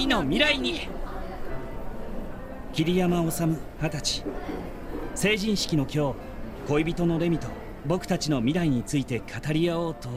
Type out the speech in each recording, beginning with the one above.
人の未来に。桐山治二十歳。成人式の今日恋人のレミと僕たちの未来について語り合おうと。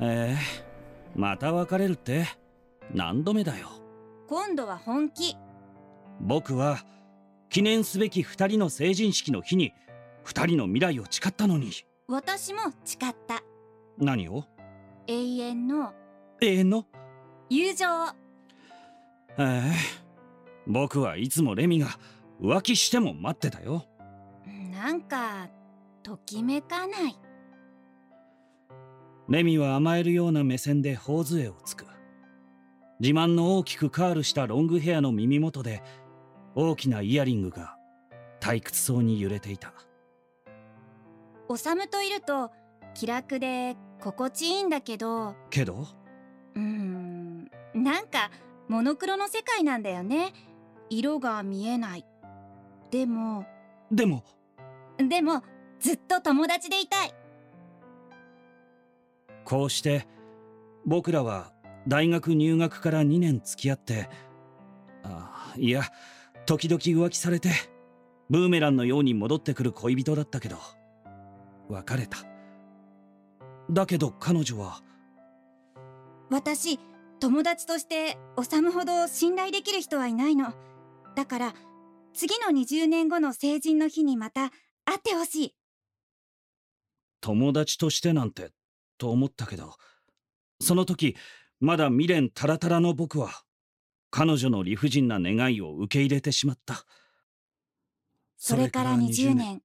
えー、また別れるって？何度目だよ？今度は本気。僕は記念すべき2人の成人式の日に2人の未来を誓ったのに。私も誓った。何を？永遠の。永遠の？友情。をええ。僕はいつもレミが浮気しても待ってたよ。なんかときめかない。レミは甘えるような目線で頬杖をつく。自慢の大きくカールしたロングヘアの耳元で大きなイヤリングが退屈そうに揺れていた。おさむといると気楽で心地いいんだけど。けど？うーんなんかモノクロの世界なんだよね。色が見えない。でも。でも。でもずっと友達でいたい。こうして僕らは大学入学から2年付き合ってあいや時々浮気されてブーメランのように戻ってくる恋人だったけど別れた。だけど彼女は。私友達として修ほど信頼できる人はいないの。だから次の20年後の成人の日にまた会ってほしい。友達としてなんてと思ったけどその時まだ未練タラタラの僕は彼女の理不尽な願いを受け入れてしまった。それから20年。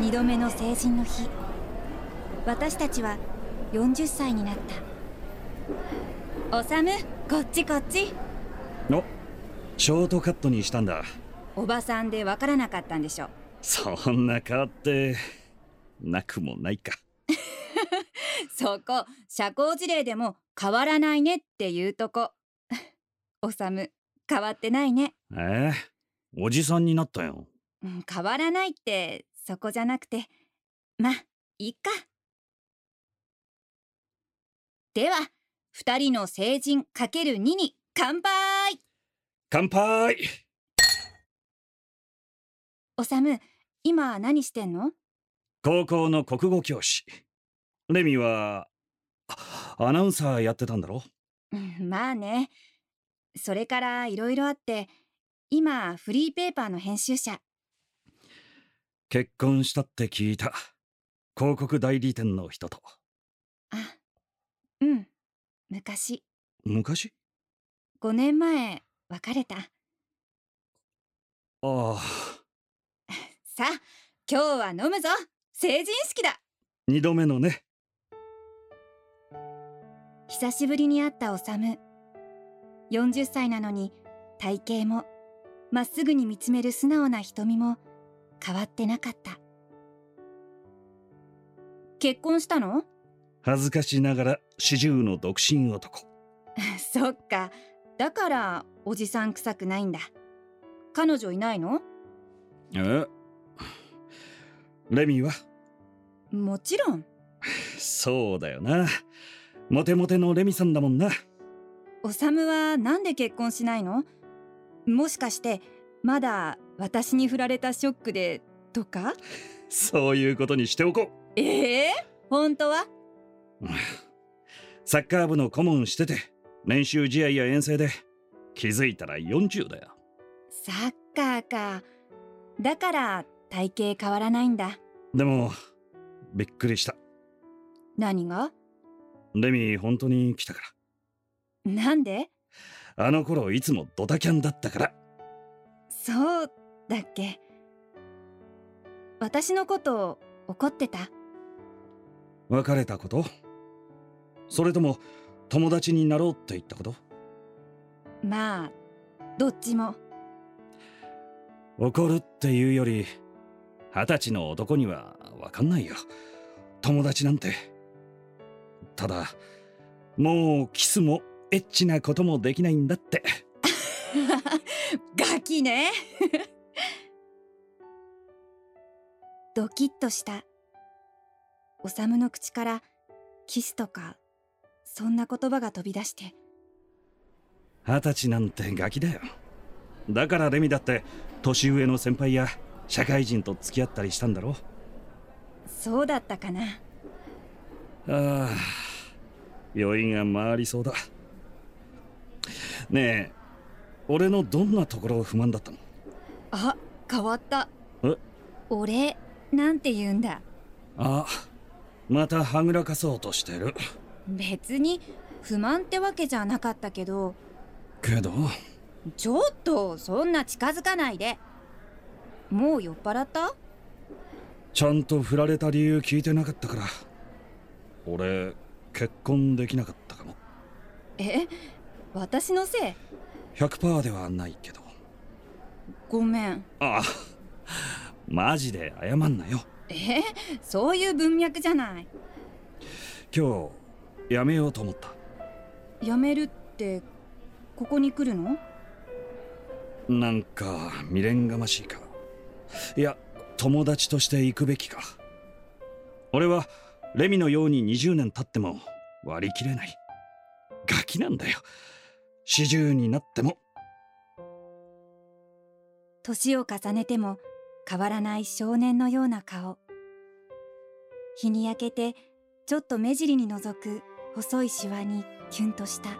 2度目の成人の日私たちは40歳になった。おさむこっちこっち。おショートカットにしたんだ。おばさんでわからなかったんでしょそんな変わってなくもないか。そこ社交辞令でも変わらないねっていうとこ。おさむ変わってないね。ええおじさんになったよ。うん変わらないってそこじゃなくて。まいっかでは2人の成人かける2に乾杯！乾杯！おさむ今何してんの？高校の国語教師。レミはあアナウンサーやってたんだろ？うんまあね。それからいろいろあって今フリーペーパーの編集者。結婚したって聞いた。広告代理店の人と。あうん。昔。昔？5年前別れた。ああ。さあ今日は飲むぞ。成人式だ。二度目のね。久しぶりに会ったおさむ。40歳なのに体型もまっすぐに見つめる素直な瞳も変わってなかった。結婚したの？恥ずかしながら四十の独身男。そっか。だからおじさん臭くないんだ。彼女いないの？え？レミは？もちろん。そうだよな。モテモテのレミさんだもんな。おさむはなんで結婚しないの？もしかしてまだ私に振られたショックでとか？そういうことにしておこう。ええ本当は？サッカー部の顧問してて練習試合や遠征で気づいたら40だよ。サッカーか。だから体型変わらないんだ。でもびっくりした。何が？レミ本当に来たかなんで？らあの頃いつもドタキャンだったから。そうだっけ。私のこと怒ってた？別れたこと？それとも友達になろうって言ったこと？まあどっちも。怒るっていうより二十歳の男には分かんないよ。友達なんて。ただもうキスもエッチなこともできないんだって。ガキね。ドキッとした。修の口からキスとかそんな言葉が飛び出して。二十歳なんてガキだよ。だからレミだって年上の先輩や社会人と付き合ったりしたんだろ。そうだったかな。ああ酔いが回りそうだ。ねえ俺のどんなところ不満だったの？あ変わった。え？俺なんて言うんだ。あまたはぐらかそうとしてる別に不満ってわけじゃなかったけど。けど。ちょっとそんな近づかないで。もう酔っ払った？ちゃんと振られた理由聞いてなかったから。俺結婚できなかったかも。え？私のせい？100%ではないけど。ごめん。ああ。マジで謝んなよ。え？そういう文脈じゃない。今日やめようと思った。やめるってここに来るの？なんか未練がましいかいや友達として行くべきか。俺はレミのように20年経っても割り切れない。ガキなんだよ。四十になっても。年を重ねても変わらない少年のような顔。日に焼けてちょっと目尻に覗く細いシワにキュンとした。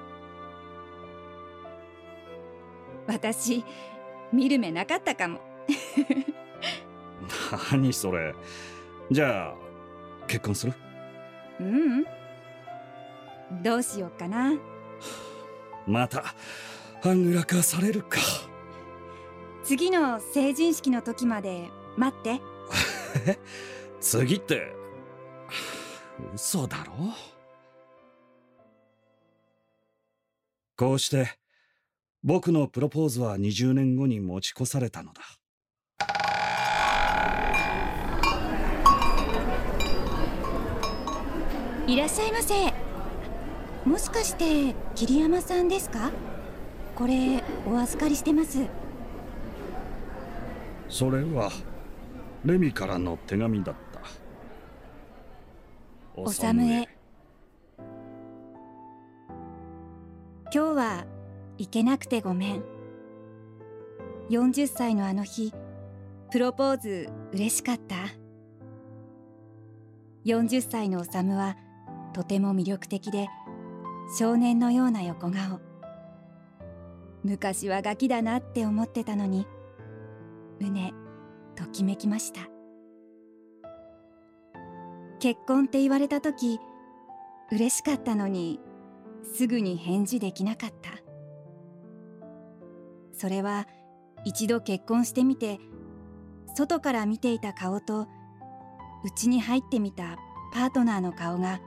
私見る目なかったかも。何それ。じゃあ結婚する？ううん。どうしようかな。またはぐらかされるか。次の成人式の時まで待って。次って嘘だろ？こうして僕のプロポーズは20年後に持ち越されたのだ。いらっしゃいませ。もしかして桐山さんですか？これお預かりしてます。それはレミからの手紙だった。おさむへ今日は行けなくてごめん。40歳のあの日プロポーズ嬉しかった。40歳の修はとても魅力的で少年のような横顔。昔はガキだなって思ってたのに胸ときめきました。結婚って言われた時嬉しかったのにすぐに返事できなかった。それは一度結婚してみて外から見ていた顔と家に入ってみたパートナーの顔が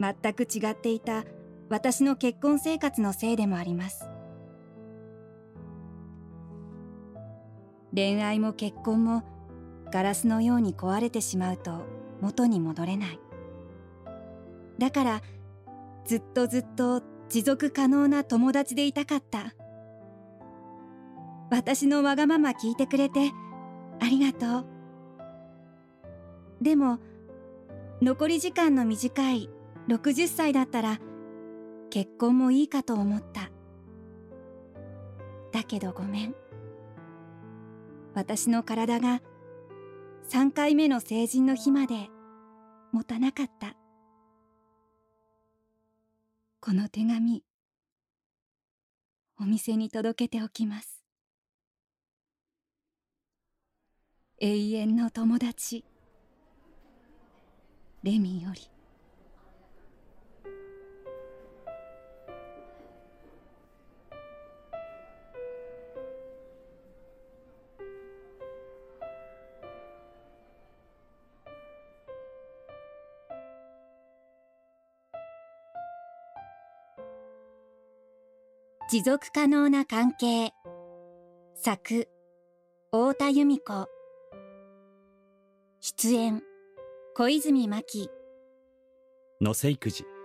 全く違っていた私の結婚生活のせいでもあります。恋愛も結婚もガラスのように壊れてしまうと元に戻れない。だからずっとずっと持続可能な友達でいたかった。私のわがまま聞いてくれてありがとう。でも残り時間の短い60歳だったら結婚もいいかと思った。だけどごめん。私の体が3回目の成人の日まで持たなかった。この手紙。お店に届けておきます。永遠の友達。レミより。持続可能な関係。作太田由美子。出演小泉真希野瀬育児